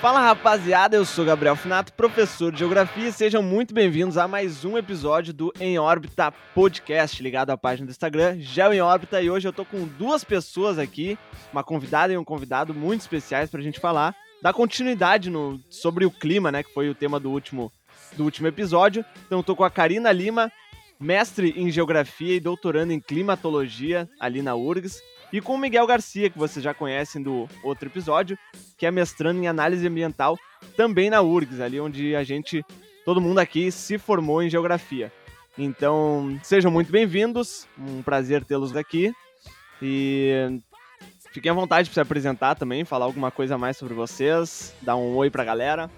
Fala rapaziada, eu sou Gabriel Finato, professor de Geografia, e sejam muito bem-vindos a mais um episódio do Em Órbita Podcast, ligado à página do Instagram, Geo em Órbita, e hoje eu tô com duas pessoas aqui, uma convidada e um convidado muito especiais pra gente falar, dar continuidade no, sobre o clima, né, que foi o tema do último, do último episódio. Então eu tô com a Karina Lima, mestre em Geografia e doutorando em Climatologia ali na URGS, e com o Miguel Garcia, que vocês já conhecem do outro episódio, que é mestrando em análise ambiental também na URGS, ali onde a gente, todo mundo aqui se formou em geografia. Então, sejam muito bem-vindos, um prazer tê-los aqui. E fiquem à vontade para se apresentar também, falar alguma coisa mais sobre vocês, dar um oi para a galera.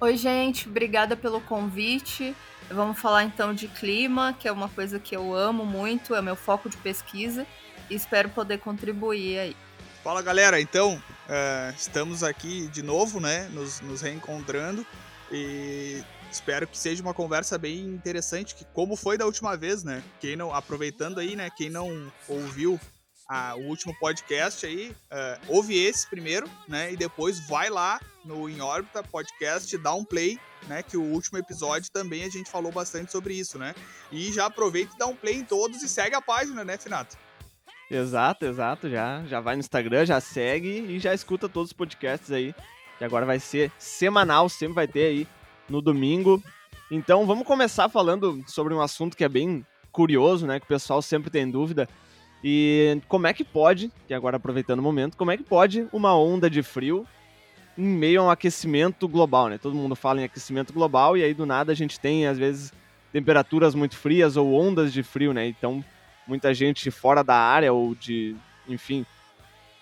Oi, gente, obrigada pelo convite. Vamos falar então de clima, que é uma coisa que eu amo muito, é meu foco de pesquisa espero poder contribuir aí. Fala galera, então uh, estamos aqui de novo, né? Nos, nos, reencontrando e espero que seja uma conversa bem interessante, que como foi da última vez, né? Quem não aproveitando aí, né? Quem não ouviu a, o último podcast aí, uh, ouve esse primeiro, né? E depois vai lá no Em Órbita Podcast, dá um play, né? Que o último episódio também a gente falou bastante sobre isso, né? E já aproveita e dá um play em todos e segue a página, né, Finato? Exato, exato. Já, já vai no Instagram, já segue e já escuta todos os podcasts aí. Que agora vai ser semanal, sempre vai ter aí no domingo. Então vamos começar falando sobre um assunto que é bem curioso, né? Que o pessoal sempre tem dúvida. E como é que pode, que agora aproveitando o momento, como é que pode uma onda de frio em meio a um aquecimento global, né? Todo mundo fala em aquecimento global e aí do nada a gente tem, às vezes, temperaturas muito frias ou ondas de frio, né? Então muita gente fora da área ou de, enfim,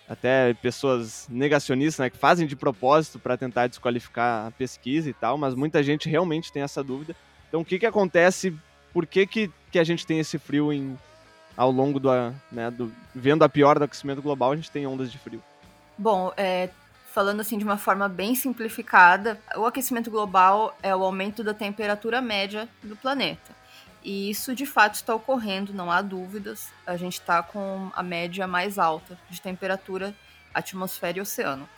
até pessoas negacionistas, né, que fazem de propósito para tentar desqualificar a pesquisa e tal, mas muita gente realmente tem essa dúvida. Então, o que que acontece? Por que que, que a gente tem esse frio em, ao longo do, né, do, vendo a pior do aquecimento global, a gente tem ondas de frio? Bom, é, falando assim de uma forma bem simplificada, o aquecimento global é o aumento da temperatura média do planeta. E isso de fato está ocorrendo, não há dúvidas. A gente está com a média mais alta de temperatura, atmosfera e oceano.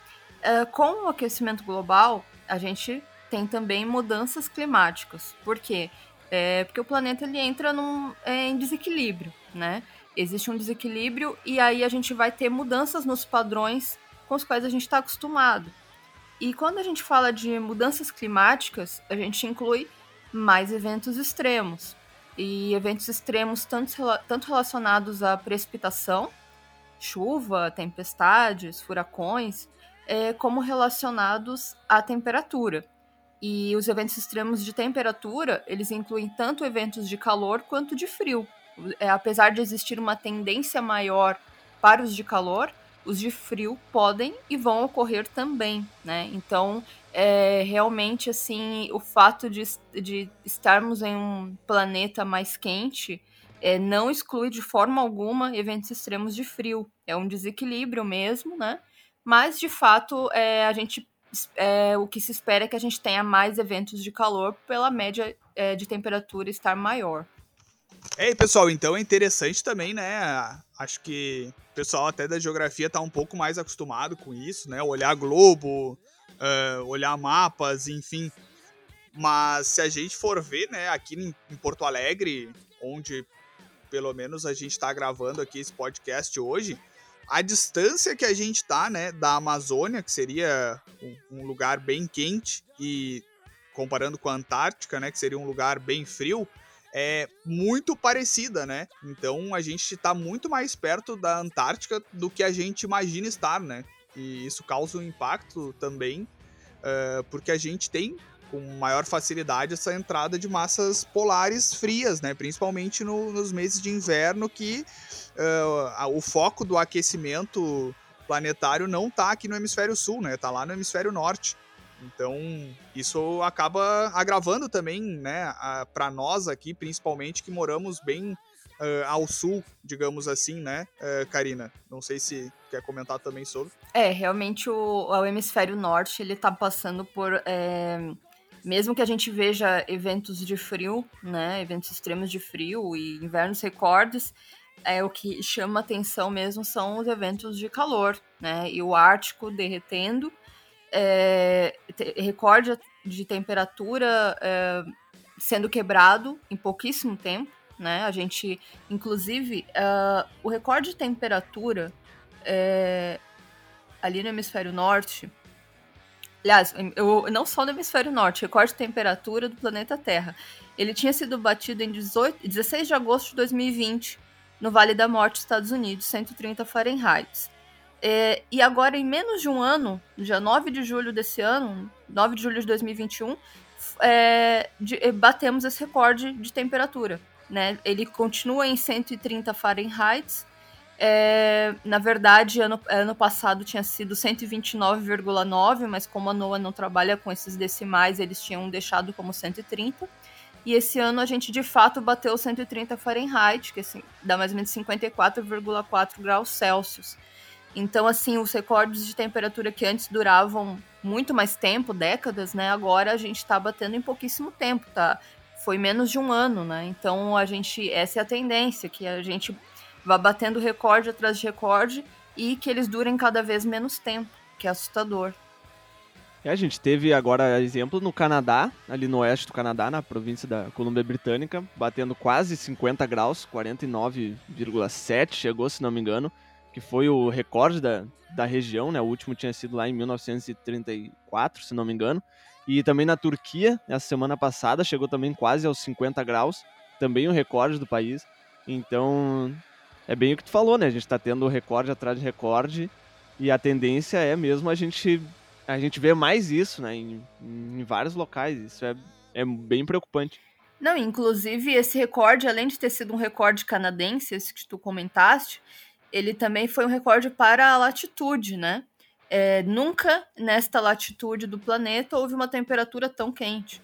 É, com o aquecimento global, a gente tem também mudanças climáticas. Por quê? É, porque o planeta ele entra num, é, em desequilíbrio, né? Existe um desequilíbrio e aí a gente vai ter mudanças nos padrões com os quais a gente está acostumado. E quando a gente fala de mudanças climáticas, a gente inclui mais eventos extremos e eventos extremos tanto, tanto relacionados à precipitação, chuva, tempestades, furacões, é, como relacionados à temperatura. E os eventos extremos de temperatura, eles incluem tanto eventos de calor quanto de frio. É, apesar de existir uma tendência maior para os de calor, os de frio podem e vão ocorrer também, né? Então, é, realmente, assim, o fato de, de estarmos em um planeta mais quente é, não exclui de forma alguma eventos extremos de frio. É um desequilíbrio mesmo, né? Mas, de fato, é, a gente é, o que se espera é que a gente tenha mais eventos de calor pela média é, de temperatura estar maior. É, pessoal, então é interessante também, né? Acho que o pessoal até da geografia tá um pouco mais acostumado com isso, né? Olhar globo, uh, olhar mapas, enfim. Mas se a gente for ver, né, aqui em, Porto Alegre, onde pelo menos a gente está gravando aqui esse podcast hoje, a distância que a gente tá, né, da Amazônia, que seria um, lugar bem quente, e comparando com a Antártica, né, que seria um lugar bem frio, é muito parecida, né? Então a gente está muito mais perto da Antártica do que a gente imagina estar, né? E isso causa um impacto também, uh, porque a gente tem com maior facilidade essa entrada de massas polares frias, né? Principalmente no, nos meses de inverno, que uh, o foco do aquecimento planetário não está aqui no hemisfério sul, né? Tá lá no hemisfério norte. Então, isso acaba agravando também, né, para nós aqui, principalmente que moramos bem uh, ao sul, digamos assim, né, uh, Karina? Não sei se quer comentar também sobre. É, realmente o, o hemisfério norte, ele tá passando por... É, mesmo que a gente veja eventos de frio, né, eventos extremos de frio e invernos recordes, é, o que chama atenção mesmo são os eventos de calor, né, e o Ártico derretendo, é, recorde de temperatura é, sendo quebrado em pouquíssimo tempo, né? A gente, inclusive, uh, o recorde de temperatura é, ali no hemisfério norte. Aliás, eu, não só no hemisfério norte, recorde de temperatura do planeta Terra. Ele tinha sido batido em 18, 16 de agosto de 2020, no Vale da Morte, Estados Unidos, 130 Fahrenheit. É, e agora, em menos de um ano, dia 9 de julho desse ano, 9 de julho de 2021, é, de, é, batemos esse recorde de temperatura. Né? Ele continua em 130 Fahrenheit. É, na verdade, ano, ano passado tinha sido 129,9, mas como a NOAA não trabalha com esses decimais, eles tinham deixado como 130. E esse ano a gente de fato bateu 130 Fahrenheit, que assim, dá mais ou menos 54,4 graus Celsius. Então, assim, os recordes de temperatura que antes duravam muito mais tempo, décadas, né? Agora a gente está batendo em pouquíssimo tempo, tá? Foi menos de um ano, né? Então a gente. Essa é a tendência, que a gente vá batendo recorde atrás de recorde e que eles durem cada vez menos tempo, que é assustador. É, a gente teve agora exemplo no Canadá, ali no oeste do Canadá, na província da Colômbia Britânica, batendo quase 50 graus, 49,7 chegou, se não me engano que foi o recorde da, da região, né? O último tinha sido lá em 1934, se não me engano. E também na Turquia, essa semana passada, chegou também quase aos 50 graus, também o recorde do país. Então, é bem o que tu falou, né? A gente está tendo recorde atrás de recorde e a tendência é mesmo a gente a gente ver mais isso, né? Em, em vários locais. Isso é, é bem preocupante. Não, inclusive esse recorde, além de ter sido um recorde canadense, esse que tu comentaste, ele também foi um recorde para a latitude, né? É, nunca nesta latitude do planeta houve uma temperatura tão quente,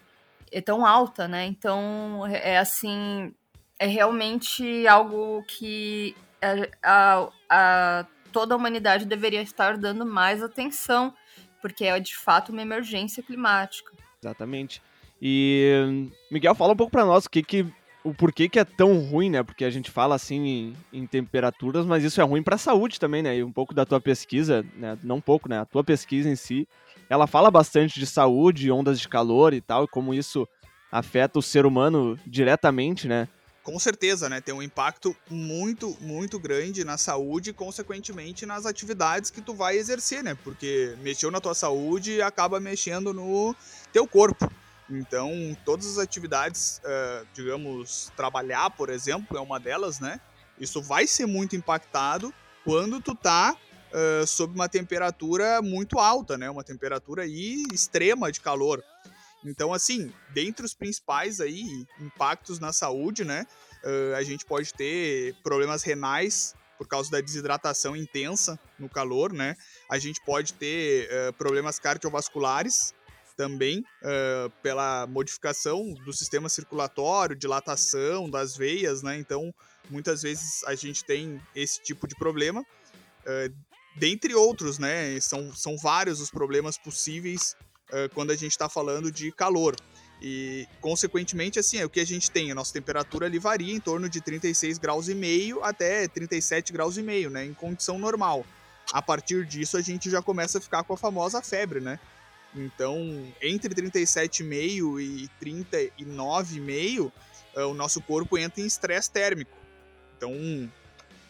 e tão alta, né? Então, é, é assim, é realmente algo que a, a, a, toda a humanidade deveria estar dando mais atenção, porque é de fato uma emergência climática. Exatamente. E Miguel, fala um pouco para nós o que, que o porquê que é tão ruim, né? Porque a gente fala assim em, em temperaturas, mas isso é ruim para a saúde também, né? E um pouco da tua pesquisa, né? Não um pouco, né? A tua pesquisa em si, ela fala bastante de saúde, ondas de calor e tal, e como isso afeta o ser humano diretamente, né? Com certeza, né? Tem um impacto muito, muito grande na saúde e, consequentemente, nas atividades que tu vai exercer, né? Porque mexeu na tua saúde acaba mexendo no teu corpo. Então, todas as atividades, uh, digamos, trabalhar, por exemplo, é uma delas, né? Isso vai ser muito impactado quando tu tá uh, sob uma temperatura muito alta, né? Uma temperatura aí extrema de calor. Então, assim, dentre os principais aí impactos na saúde, né? Uh, a gente pode ter problemas renais por causa da desidratação intensa no calor, né? A gente pode ter problemas cardiovasculares, também uh, pela modificação do sistema circulatório, dilatação das veias, né? Então, muitas vezes a gente tem esse tipo de problema. Uh, dentre outros, né? São, são vários os problemas possíveis uh, quando a gente está falando de calor. E, consequentemente, assim, é o que a gente tem. A nossa temperatura ali varia em torno de 36 graus e meio até 37 graus e meio, né? Em condição normal. A partir disso, a gente já começa a ficar com a famosa febre, né? Então, entre 37,5 e 39,5, eh, o nosso corpo entra em estresse térmico. Então,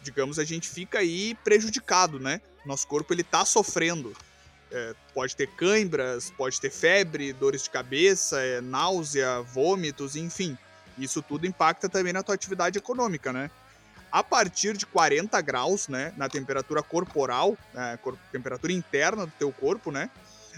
digamos, a gente fica aí prejudicado, né? Nosso corpo ele tá sofrendo. É, pode ter cãibras, pode ter febre, dores de cabeça, é, náusea, vômitos, enfim. Isso tudo impacta também na tua atividade econômica, né? A partir de 40 graus, né, na temperatura corporal, né, temperatura interna do teu corpo, né,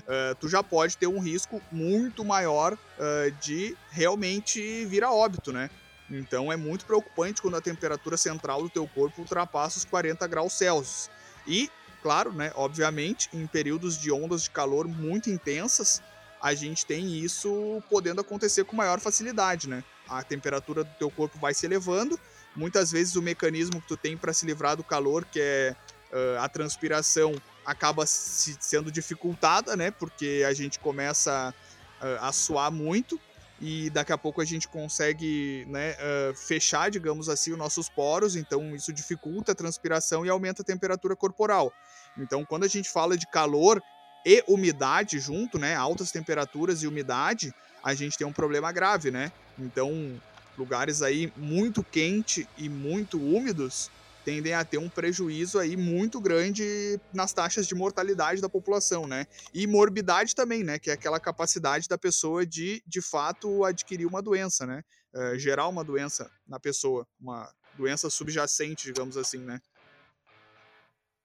uh, tu já pode ter um risco muito maior uh, de realmente vir a óbito, né? Então é muito preocupante quando a temperatura central do teu corpo ultrapassa os 40 graus Celsius. E, claro, né, obviamente, em períodos de ondas de calor muito intensas, a gente tem isso podendo acontecer com maior facilidade, né? A temperatura do teu corpo vai se elevando, muitas vezes o mecanismo que tu tem para se livrar do calor, que é uh, a transpiração, acaba se, sendo dificultada, né? Porque a gente começa uh, a suar muito e daqui a pouco a gente consegue né, uh, fechar, digamos assim, os nossos poros, então isso dificulta a transpiração e aumenta a temperatura corporal. Então, quando a gente fala de calor, e umidade junto, né? Altas temperaturas e umidade, a gente tem um problema grave, né? Então, lugares aí muito quente e muito úmidos tendem a ter um prejuízo aí muito grande nas taxas de mortalidade da população, né? E morbidade também, né? Que é aquela capacidade da pessoa de, de fato, adquirir uma doença, né? Uh, gerar uma doença na pessoa, uma doença subjacente, digamos assim, né?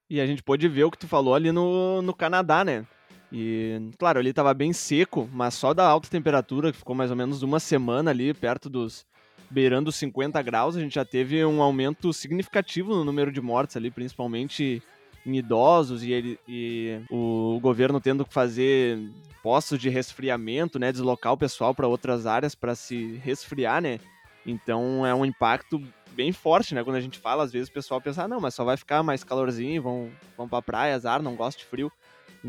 E a gente pôde ver o que tu falou ali no, no Canadá, né? E, claro, ali tava bem seco, mas só da alta temperatura, que ficou mais ou menos uma semana ali, perto dos. Beirando os 50 graus, a gente já teve um aumento significativo no número de mortes ali, principalmente em idosos, e, ele, e o governo tendo que fazer postos de resfriamento, né? Deslocar o pessoal para outras áreas para se resfriar, né? Então é um impacto bem forte, né? Quando a gente fala, às vezes o pessoal pensa, ah, não, mas só vai ficar mais calorzinho, vão, vão pra praia, azar, não gosto de frio.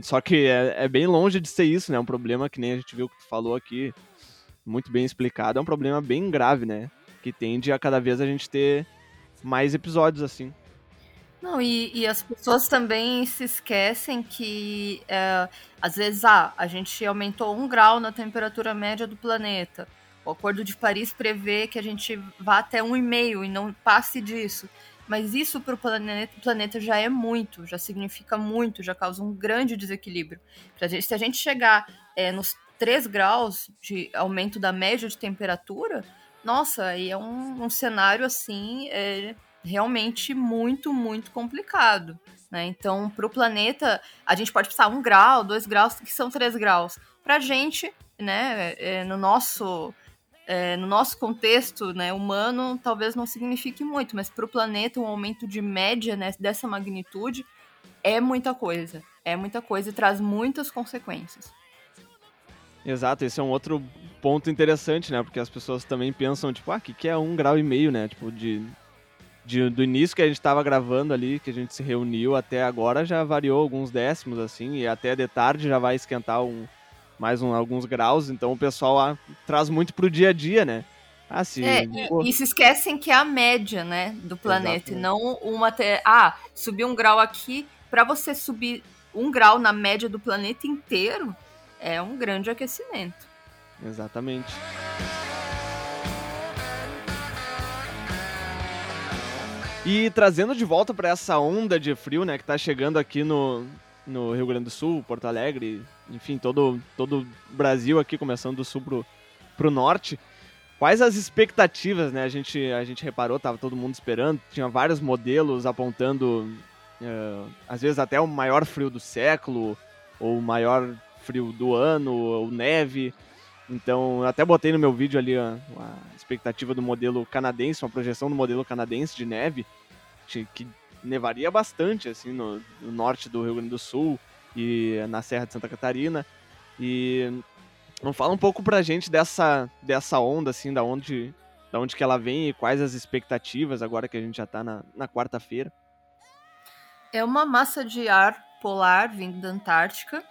Só que é, é bem longe de ser isso, né? É um problema que nem a gente viu que tu falou aqui, muito bem explicado, é um problema bem grave, né? Que tende a cada vez a gente ter mais episódios assim. Não, e, e as pessoas também se esquecem que é, às vezes ah, a gente aumentou um grau na temperatura média do planeta. O Acordo de Paris prevê que a gente vá até um e meio e não passe disso. Mas isso para o planeta, planeta, já é muito, já significa muito, já causa um grande desequilíbrio. Gente, se a gente chegar é, nos 3 graus de aumento da média de temperatura, nossa, aí é um, um cenário assim é, realmente muito, muito complicado. Né? Então, para o planeta, a gente pode passar um grau, dois graus, que são três graus. Para a gente, né, é, no nosso é, no nosso contexto né, humano, talvez não signifique muito, mas para o planeta, um aumento de média né, dessa magnitude é muita coisa. É muita coisa e traz muitas consequências. Exato, esse é um outro ponto interessante, né? Porque as pessoas também pensam, tipo, ah, o que, que é um grau e meio, né? Tipo, de, de, do início que a gente estava gravando ali, que a gente se reuniu até agora, já variou alguns décimos, assim, e até de tarde já vai esquentar um, mais um, alguns graus, então o pessoal ah, traz muito pro dia a dia, né? Ah, sim. É, e, e, se esquecem que é a média, né, do planeta, e não uma até. Ah, subir um grau aqui, para você subir um grau na média do planeta inteiro, é um grande aquecimento. Exatamente. E trazendo de volta para essa onda de frio, né, que tá chegando aqui no, no Rio Grande do Sul, Porto Alegre, enfim, todo todo Brasil aqui, começando do sul pro, pro norte. Quais as expectativas, né? A gente, a gente reparou, tava todo mundo esperando, tinha vários modelos apontando, uh, às vezes até o maior frio do século, ou o maior frio do ano, ou neve. Então, até botei no meu vídeo ali a, a expectativa do modelo canadense, uma projeção do modelo canadense de neve, que nevaria bastante, assim, no, no, norte do Rio Grande do Sul e na Serra de Santa Catarina. E não fala um pouco pra gente dessa, dessa onda, assim, da onde, da onde que ela vem e quais as expectativas agora que a gente já tá na, na quarta-feira. É uma massa de ar polar vindo da Antártica.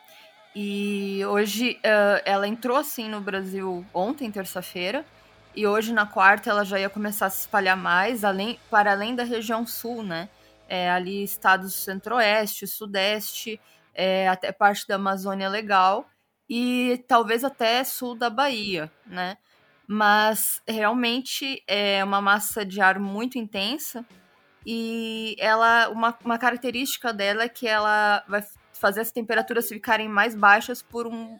E hoje uh, ela entrou assim no Brasil ontem, terça-feira. E hoje, na quarta, ela já ia começar a se espalhar mais, além, para além da região sul, né? é, ali estados centro-oeste, sudeste, é, até parte da Amazônia legal e talvez até sul da Bahia, né? Mas realmente é uma massa de ar muito intensa e ela uma, uma característica dela é que ela vai fazer as temperaturas ficarem mais baixas por um,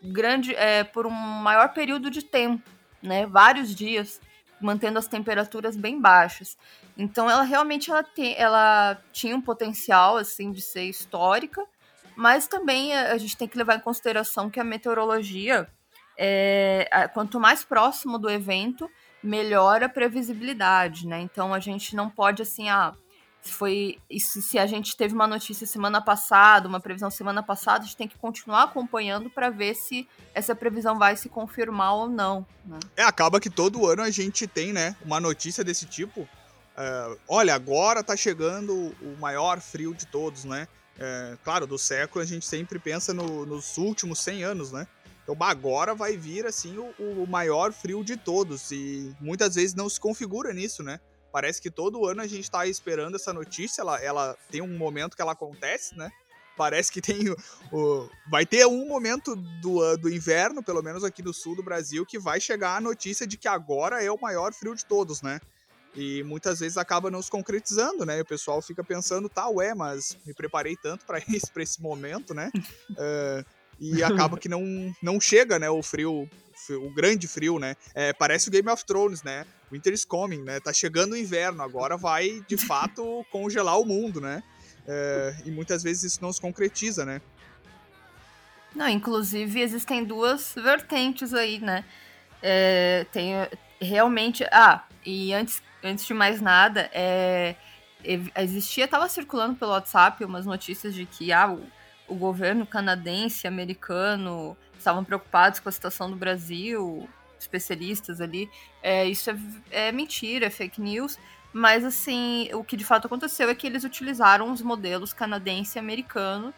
grande é, por um maior período de tempo, né? Vários dias mantendo as temperaturas bem baixas. Então ela realmente ela, tem, ela tinha um potencial assim de ser histórica, mas também a, gente tem que levar em consideração que a meteorologia, é, quanto mais próximo do evento, melhor a previsibilidade, né? Então a gente não pode assim, ah, foi isso, se a gente teve uma notícia semana passada, uma previsão semana passada, a gente tem que continuar acompanhando para ver se essa previsão vai se confirmar ou não. Né? É, acaba que todo ano a gente tem, né, uma notícia desse tipo. Uh, olha, agora tá chegando o maior frio de todos, né? É, claro, do século a gente sempre pensa no, nos últimos 100 anos, né? Então agora vai vir assim o, o maior frio de todos e muitas vezes não se configura nisso, né? Parece que todo ano a gente tá esperando essa notícia, ela, ela tem um momento que ela acontece, né? Parece que tem o, o, Vai ter um momento do, do inverno, pelo menos aqui no sul do Brasil, que vai chegar a notícia de que agora é o maior frio de todos, né? E muitas vezes acaba não se concretizando, né? E o pessoal fica pensando, tá, ué, mas me preparei tanto para esse, pra esse momento, né? Uh, e acaba que não, não chega, né, o frio, o grande frio, né? É, parece o Game of Thrones, né? Winter is coming, né? Tá chegando o inverno, agora vai, de fato, congelar o mundo, né? É, e muitas vezes isso não se concretiza, né? Não, inclusive existem duas vertentes aí, né? É, tem realmente. Ah, e antes, antes de mais nada, é, existia, estava circulando pelo WhatsApp umas notícias de que ah, o, o governo canadense, americano, estavam preocupados com a situação do Brasil, especialistas ali. É, isso é, é mentira, é fake news. Mas, assim, o que de fato aconteceu é que eles utilizaram os modelos canadense e americano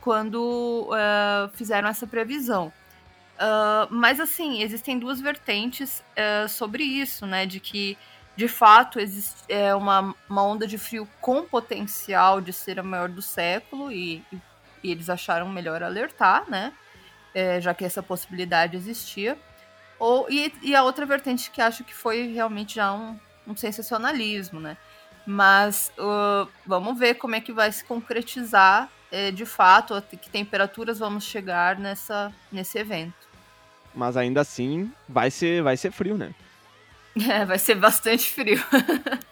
quando uh, fizeram essa previsão. Uh, mas, assim, existem duas vertentes uh, sobre isso, né? De que, de fato, existe é, uma, uma onda de frio com potencial de ser a maior do século e, e, e eles acharam melhor alertar, né? É, já que essa possibilidade existia. Ou, e, e a outra vertente que acho que foi realmente já um, um sensacionalismo, né? Mas uh, vamos ver como é que vai se concretizar eh, de fato, a que temperaturas vamos chegar nessa, nesse evento. Mas ainda assim, vai ser, vai ser frio, né? É, vai ser bastante frio.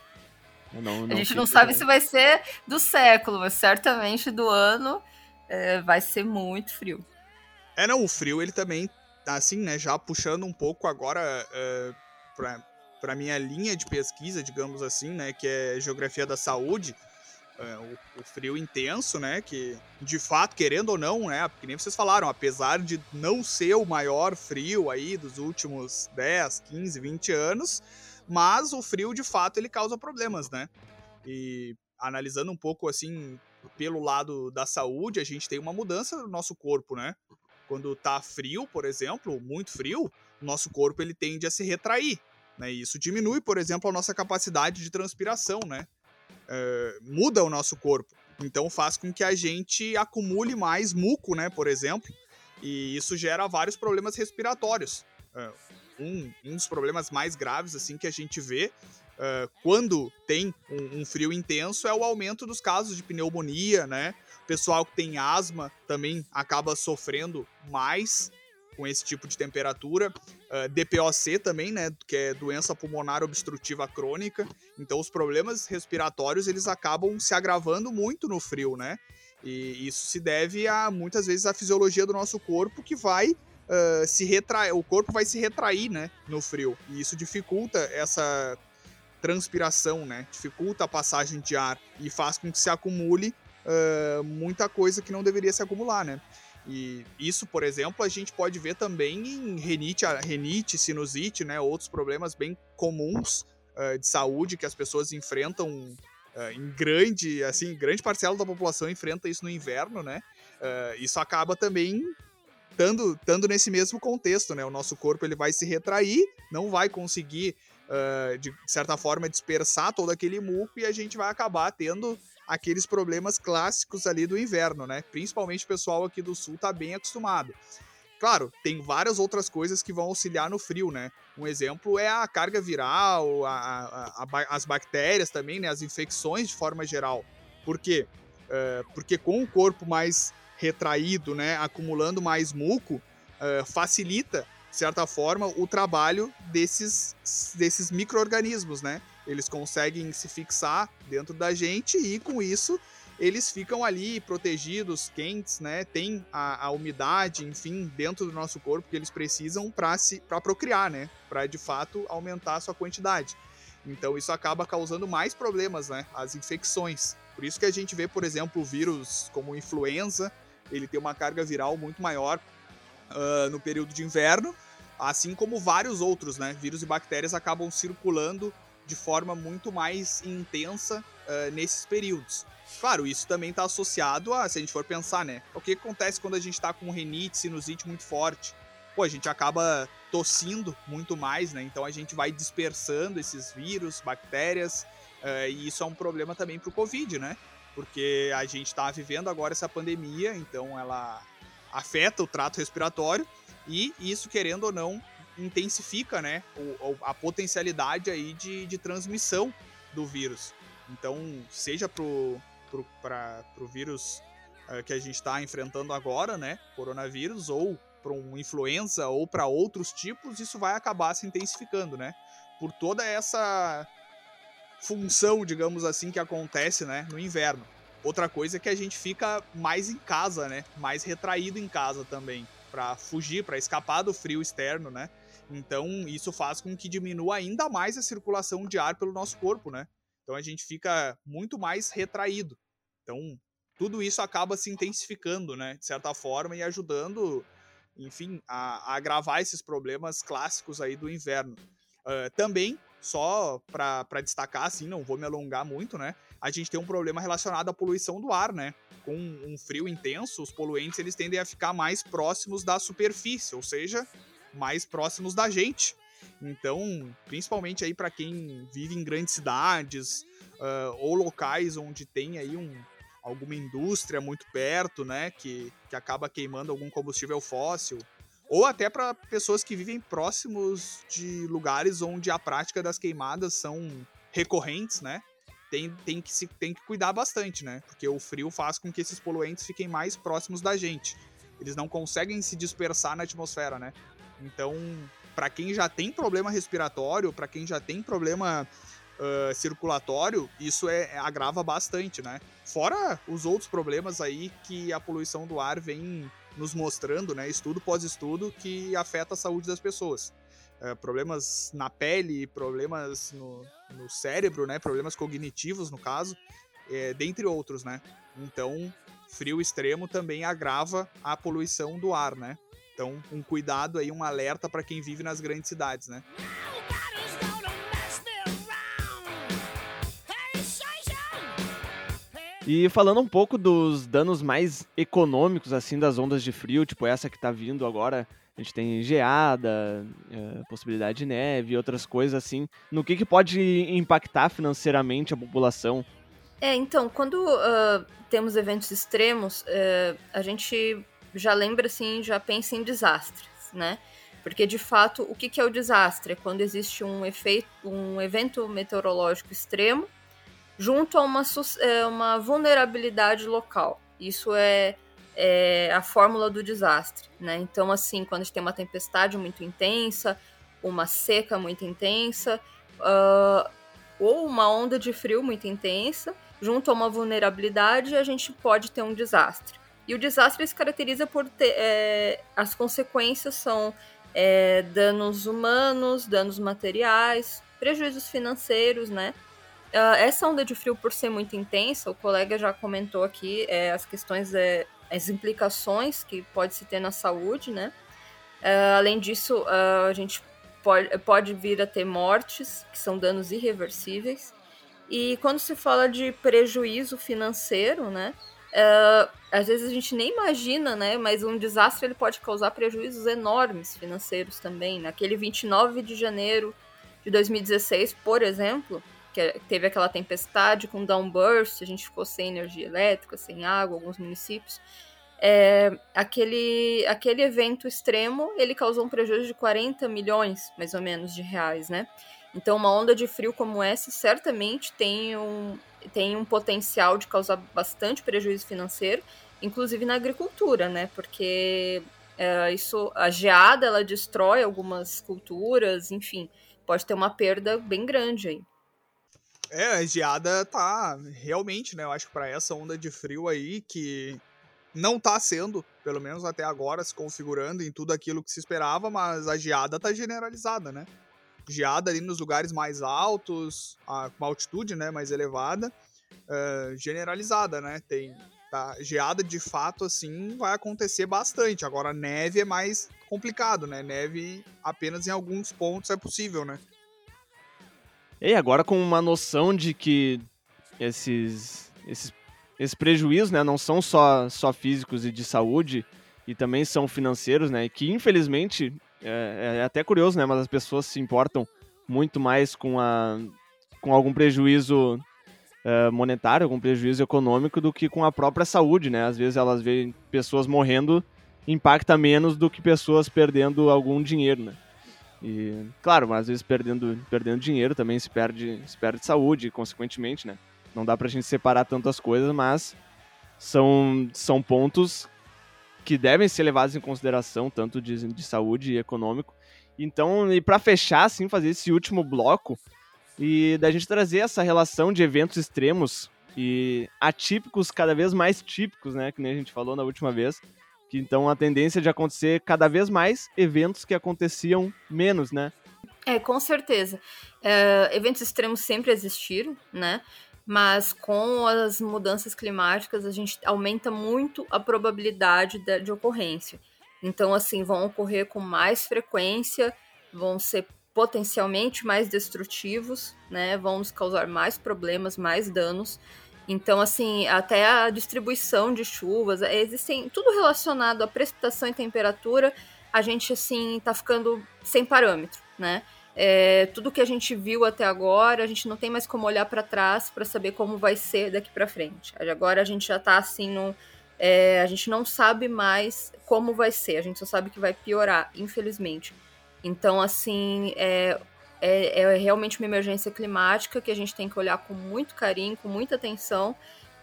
Não, não a gente não sabe se vai ser do século, mas certamente do ano é, vai ser muito frio. É, não, o frio ele também, assim, né, já puxando um pouco agora uh, pra, para minha linha de pesquisa, digamos assim, né, que é geografia da saúde, é, o, o, frio intenso, né, que de fato, querendo ou não, né, que nem vocês falaram, apesar de não ser o maior frio aí dos últimos 10, 15, 20 anos, mas o frio de fato ele causa problemas, né? E analisando um pouco assim pelo lado da saúde, a gente tem uma mudança no nosso corpo, né? Quando tá frio, por exemplo, muito frio, o nosso corpo ele tende a se retrair. Né? E isso diminui, por exemplo, a nossa capacidade de transpiração, né? É, muda o nosso corpo. Então faz com que a gente acumule mais muco, né? Por exemplo. E isso gera vários problemas respiratórios. É, um, um, dos problemas mais graves assim que a gente vê uh, quando tem um, um, frio intenso é o aumento dos casos de pneumonia, né? O pessoal que tem asma também acaba sofrendo mais com esse tipo de temperatura. Uh, DPOC também, né, que é doença pulmonar obstrutiva crônica. Então os problemas respiratórios eles acabam se agravando muito no frio, né? E isso se deve a muitas vezes a fisiologia do nosso corpo que vai uh, se retrair, o corpo vai se retrair, né, no frio. E isso dificulta essa transpiração, né? Dificulta a passagem de ar e faz com que se acumule uh, muita coisa que não deveria se acumular, né? E isso, por exemplo, a gente pode ver também em renite, renite sinusite, né? Outros problemas bem comuns uh, de saúde que as pessoas enfrentam uh, em grande, assim, grande parcela da população enfrenta isso no inverno, né? Isso acaba também estando nesse mesmo contexto, né? O nosso corpo ele vai se retrair, não vai conseguir, de certa forma, dispersar todo aquele muco e a gente vai acabar tendo aqueles problemas clássicos ali do inverno, né? Principalmente o pessoal aqui do sul tá bem acostumado. Claro, tem várias outras coisas que vão auxiliar no frio, né? Um exemplo é a carga viral, a, a, a, as bactérias também, né? As infecções de forma geral. Por quê? Uh, porque com o corpo mais retraído, né? Acumulando mais muco, uh, facilita, de certa forma, o trabalho desses, desses micro-organismos, né? Eles conseguem se fixar dentro da gente e com isso eles ficam ali protegidos, quentes, né? Tem a, a umidade, enfim, dentro do nosso corpo que eles precisam para procriar, né? Para de fato aumentar a sua quantidade. Então isso acaba causando mais problemas, né? As infecções. Por isso que a gente vê, por exemplo, o vírus como influenza, ele tem uma carga viral muito maior uh, no período de inverno, assim como vários outros, né? Vírus e bactérias acabam circulando de forma muito mais intensa uh, nesses períodos. Claro, isso também está associado a, se a gente for pensar, né? O que acontece quando a gente está com renite, sinusite muito forte? Pô, a gente acaba tossindo muito mais, né? Então a gente vai dispersando esses vírus, bactérias, uh, e isso é um problema também para o Covid, né? porque a gente está vivendo agora essa pandemia, então ela afeta o trato respiratório e isso, querendo ou não, intensifica né, a potencialidade aí de, de transmissão do vírus. Então, seja para o vírus uh, que a gente está enfrentando agora, né, coronavírus, ou para uma influenza ou para outros tipos, isso vai acabar se intensificando, né? Por toda essa função, digamos assim, que acontece, né, no inverno. Outra coisa é que a gente fica mais em casa, né? Mais retraído em casa também, para fugir, para escapar do frio externo, né? Então, isso faz com que diminua ainda mais a circulação de ar pelo nosso corpo, né? Então a gente fica muito mais retraído. Então, tudo isso acaba se intensificando, né, de certa forma e ajudando, enfim, a, a agravar esses problemas clássicos aí do inverno. Uh, também só para destacar, assim, não vou me alongar muito, né? A gente tem um problema relacionado à poluição do ar, né? Com um frio intenso, os poluentes eles tendem a ficar mais próximos da superfície, ou seja, mais próximos da gente. Então, principalmente aí para quem vive em grandes cidades uh, ou locais onde tem aí um, alguma indústria muito perto, né, que, que acaba queimando algum combustível fóssil, ou até para pessoas que vivem próximos de lugares onde a prática das queimadas são recorrentes, né? Tem, tem, que se, tem que cuidar bastante, né? Porque o frio faz com que esses poluentes fiquem mais próximos da gente. Eles não conseguem se dispersar na atmosfera, né? Então, para quem já tem problema respiratório, para quem já tem problema uh, circulatório, isso é, agrava bastante, né? Fora os outros problemas aí que a poluição do ar vem nos mostrando, né, estudo pós estudo, que afeta a saúde das pessoas. É, problemas na pele, problemas no, no, cérebro, né, problemas cognitivos, no caso, é, dentre outros, né. Então, frio extremo também agrava a poluição do ar, né. Então, um cuidado aí, um alerta para quem vive nas grandes cidades, né. E falando um pouco dos danos mais econômicos, assim, das ondas de frio, tipo essa que tá vindo agora, a gente tem geada, é, possibilidade de neve outras coisas assim. No que, que pode impactar financeiramente a população? É, então, quando uh, temos eventos extremos, uh, a gente já lembra, assim, já pensa em desastres, né? Porque, de fato, o que, que é o desastre? É quando existe um, efeito, um evento meteorológico extremo junto a uma, é, uma vulnerabilidade local. Isso é, é, a fórmula do desastre, né? Então, assim, quando a gente tem uma tempestade muito intensa, uma seca muito intensa, uh, ou uma onda de frio muito intensa, junto a uma vulnerabilidade, a gente pode ter um desastre. E o desastre se caracteriza por ter. É, as consequências são é, danos humanos, danos materiais, prejuízos financeiros, né? Uh, essa onda de frio, por ser muito intensa, o colega já comentou aqui é, as questões, é, as implicações que pode se ter na saúde, né? Uh, além disso, uh, a gente pode, pode vir a ter mortes, que são danos irreversíveis. E quando se fala de prejuízo financeiro, né? às vezes a gente nem imagina, né? Mas um desastre ele pode causar prejuízos enormes financeiros também. Naquele 29 de janeiro de 2016, por exemplo, que teve aquela tempestade com downburst, a gente ficou sem energia elétrica, sem água, alguns municípios. É, aquele, aquele evento extremo, ele causou um prejuízo de 40 milhões, mais ou menos, de reais, né? Então, uma onda de frio como essa certamente tem um, tem um potencial de causar bastante prejuízo financeiro, inclusive na agricultura, né? Porque é, isso, a geada, ela destrói algumas culturas, enfim, pode ter uma perda bem grande aí. É, a geada tá realmente, né? Eu acho que para essa onda de frio aí que não tá sendo, pelo menos até agora, se configurando em tudo aquilo que se esperava, mas a geada tá generalizada, né? Geada ali nos lugares mais altos, com altitude, né, mais elevada, uh, generalizada, né? Tem tá, geada de fato assim vai acontecer bastante. Agora neve é mais complicado, né? Neve apenas em alguns pontos é possível, né? E agora com uma noção de que esses, esses, esses prejuízos né, não são só, só físicos e de saúde, e também são financeiros, né? E que infelizmente é, é, até curioso, né? Mas as pessoas se importam muito mais com, a, com algum prejuízo uh, monetário, algum prejuízo econômico do que com a própria saúde, né? Às vezes elas veem pessoas morrendo impacta menos do que pessoas perdendo algum dinheiro, né? E, claro, às vezes perdendo, perdendo dinheiro também se perde, se perde saúde, consequentemente, né? Não dá pra gente separar tantas coisas, mas são, são pontos que devem ser levados em consideração, tanto de, de saúde e econômico. Então, e para fechar, assim, fazer esse último bloco e da gente trazer essa relação de eventos extremos e atípicos cada vez mais típicos, né? Que nem a gente falou na última vez. Que então a tendência de acontecer cada vez mais eventos que aconteciam menos, né? É, com certeza. É, eventos extremos sempre existiram, né? mas com as mudanças climáticas a gente aumenta muito a probabilidade de, de ocorrência. Então, assim, vão ocorrer com mais frequência, vão ser potencialmente mais destrutivos, né? Vão nos causar mais problemas, mais danos. Então, assim, até a distribuição de chuvas, existem tudo relacionado à precipitação e temperatura, a gente, assim, tá ficando sem parâmetro, né? É, tudo que a gente viu até agora, a gente não tem mais como olhar para trás para saber como vai ser daqui para frente. Agora a gente já está assim é, a gente não sabe mais como vai ser, a gente só sabe que vai piorar, infelizmente. Então, assim, é, é, é realmente uma emergência climática que a gente tem que olhar com muito carinho, com muita atenção,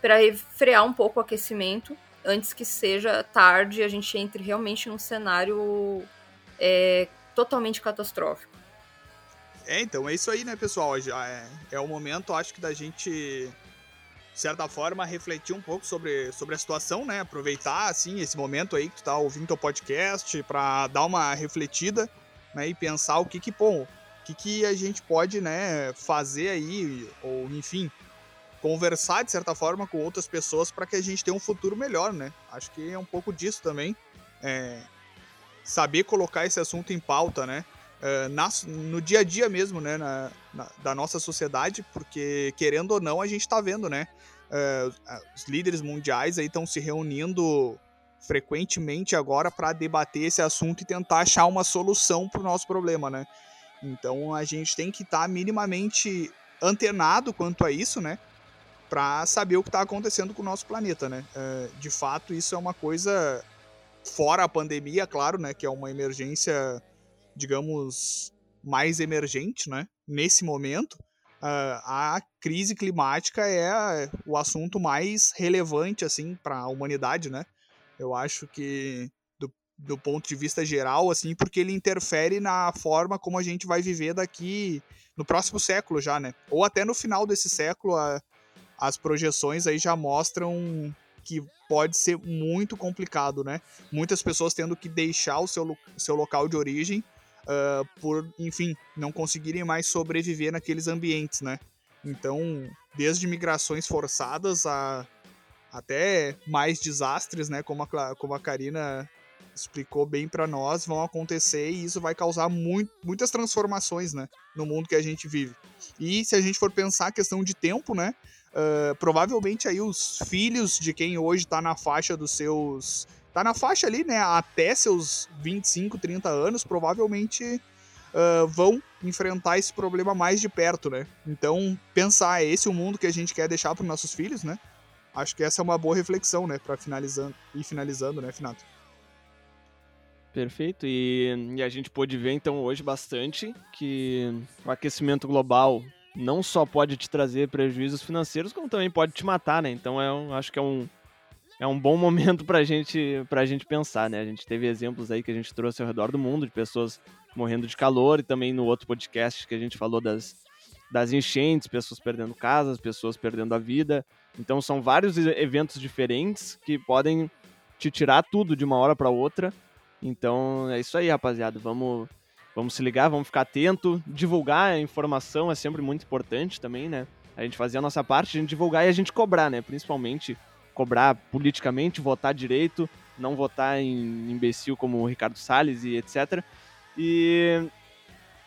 para frear um pouco o aquecimento antes que seja tarde e a gente entre realmente num cenário é, totalmente catastrófico. É, então, é isso aí, né, pessoal? Já é, é o momento, acho que, da gente, de certa forma, refletir um pouco sobre, sobre a situação, né? Aproveitar, assim, esse momento aí que tu tá ouvindo teu podcast para dar uma refletida, né? E pensar o que que, o que que a gente pode, né, fazer aí, ou, enfim, conversar, de certa forma, com outras pessoas para que a gente tenha um futuro melhor, né? Acho que é um pouco disso também. É, saber colocar esse assunto em pauta, né? uh, na, no dia a dia mesmo, né, na, na, da nossa sociedade, porque querendo ou não a gente está vendo, né, uh, os líderes mundiais aí estão se reunindo frequentemente agora para debater esse assunto e tentar achar uma solução para o nosso problema, né? Então a gente tem que estar tá minimamente antenado quanto a isso, né? Para saber o que está acontecendo com o nosso planeta, né? Uh, de fato, isso é uma coisa fora a pandemia, claro, né? Que é uma emergência digamos, mais emergente, né? Nesse momento, uh, a crise climática é o assunto mais relevante, assim, para a humanidade, né? Eu acho que do, ponto de vista geral, assim, porque ele interfere na forma como a gente vai viver daqui no próximo século já, né? Ou até no final desse século, a, as projeções aí já mostram que pode ser muito complicado, né? Muitas pessoas tendo que deixar o seu, seu local de origem uh, por, enfim, não conseguirem mais sobreviver naqueles ambientes, né? Então, desde migrações forçadas a até mais desastres, né? Como a, como a Karina explicou bem para nós, vão acontecer e isso vai causar muito, muitas transformações, né? No mundo que a gente vive. E se a gente for pensar a questão de tempo, né? Uh, provavelmente aí os filhos de quem hoje está na faixa dos seus tá na faixa ali, né, até seus 25, 30 anos, provavelmente uh, vão enfrentar esse problema mais de perto, né? Então, pensar, é esse o mundo que a gente quer deixar para os nossos filhos, né? Acho que essa é uma boa reflexão, né, para finalizando e finalizando, né, Finato? Perfeito. E, e, a gente pôde ver então hoje bastante que o aquecimento global não só pode te trazer prejuízos financeiros, como também pode te matar, né? Então é um, acho que é um, é um bom momento pra gente, pra gente pensar, né? A gente teve exemplos aí que a gente trouxe ao redor do mundo de pessoas morrendo de calor e também no outro podcast que a gente falou das, das enchentes, pessoas perdendo casas, pessoas perdendo a vida. Então são vários eventos diferentes que podem te tirar tudo de uma hora para outra. Então é isso aí, rapaziada. Vamos, vamos se ligar, vamos ficar atento. Divulgar a informação é sempre muito importante também, né? A gente fazer a nossa parte, a gente divulgar e a gente cobrar, né? Principalmente cobrar politicamente, votar direito, não votar em imbecil como o Ricardo Salles e etc. E,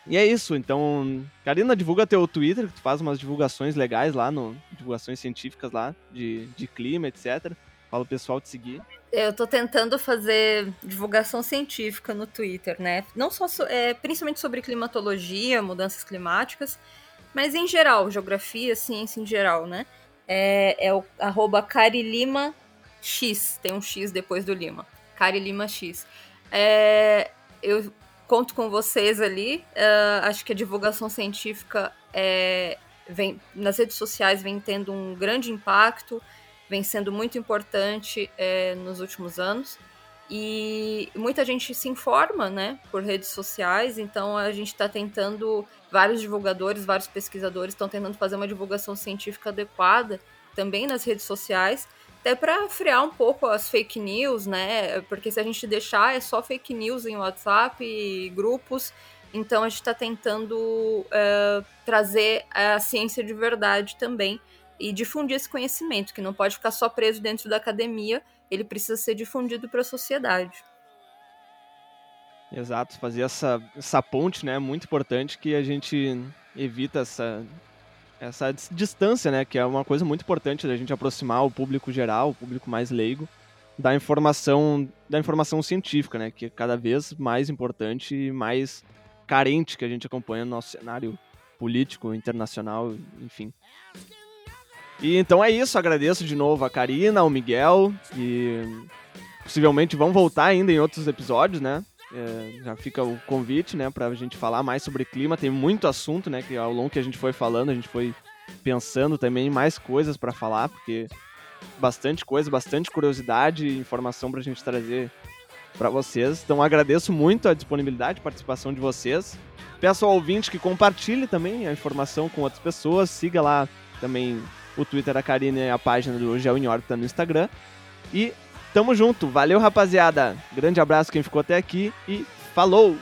e é isso. Então, Karina, divulga teu Twitter, que tu faz umas divulgações legais lá, no, divulgações científicas lá, de, de clima, etc. Fala o pessoal te seguir. Eu tô tentando fazer divulgação científica no Twitter, né? Não só, é, principalmente sobre climatologia, mudanças climáticas, mas em geral, geografia, ciência em geral, né? é, é o arroba X, tem um X depois do Lima. Carilima X. É, eu conto com vocês ali. Uh, acho que a divulgação científica é, vem, nas redes sociais vem tendo um grande impacto, vem sendo muito importante é, nos últimos anos. E muita gente se informa, né, por redes sociais, então a gente está tentando, vários divulgadores, vários pesquisadores estão tentando fazer uma divulgação científica adequada também nas redes sociais, até para frear um pouco as fake news, né, porque se a gente deixar é só fake news em WhatsApp e grupos, então a gente está tentando é, trazer a ciência de verdade também e difundir esse conhecimento, que não pode ficar só preso dentro da academia, ele precisa ser difundido para a sociedade. Exato, fazer essa, essa ponte, né, muito importante que a gente evita essa, essa distância, né, que é uma coisa muito importante da gente aproximar o público geral, o público mais leigo, da informação, da informação científica, né, que é cada vez mais importante e mais carente que a gente acompanha no nosso cenário político, internacional, enfim. E então é isso, agradeço de novo a Karina, ao Miguel, e possivelmente vão voltar ainda em outros episódios, né? É, já fica o convite, né, pra gente falar mais sobre clima. Tem muito assunto, né, que ao longo que a gente foi falando, a gente foi pensando também mais coisas para falar, porque bastante coisa, bastante curiosidade e informação pra gente trazer para vocês. Então agradeço muito a disponibilidade e participação de vocês. Peço ao ouvinte que compartilhe também a informação com outras pessoas, siga lá também o Twitter da Karine e a página do Geo em Órbita no Instagram. E tamo junto. Valeu, rapaziada. Grande abraço quem ficou até aqui e falou!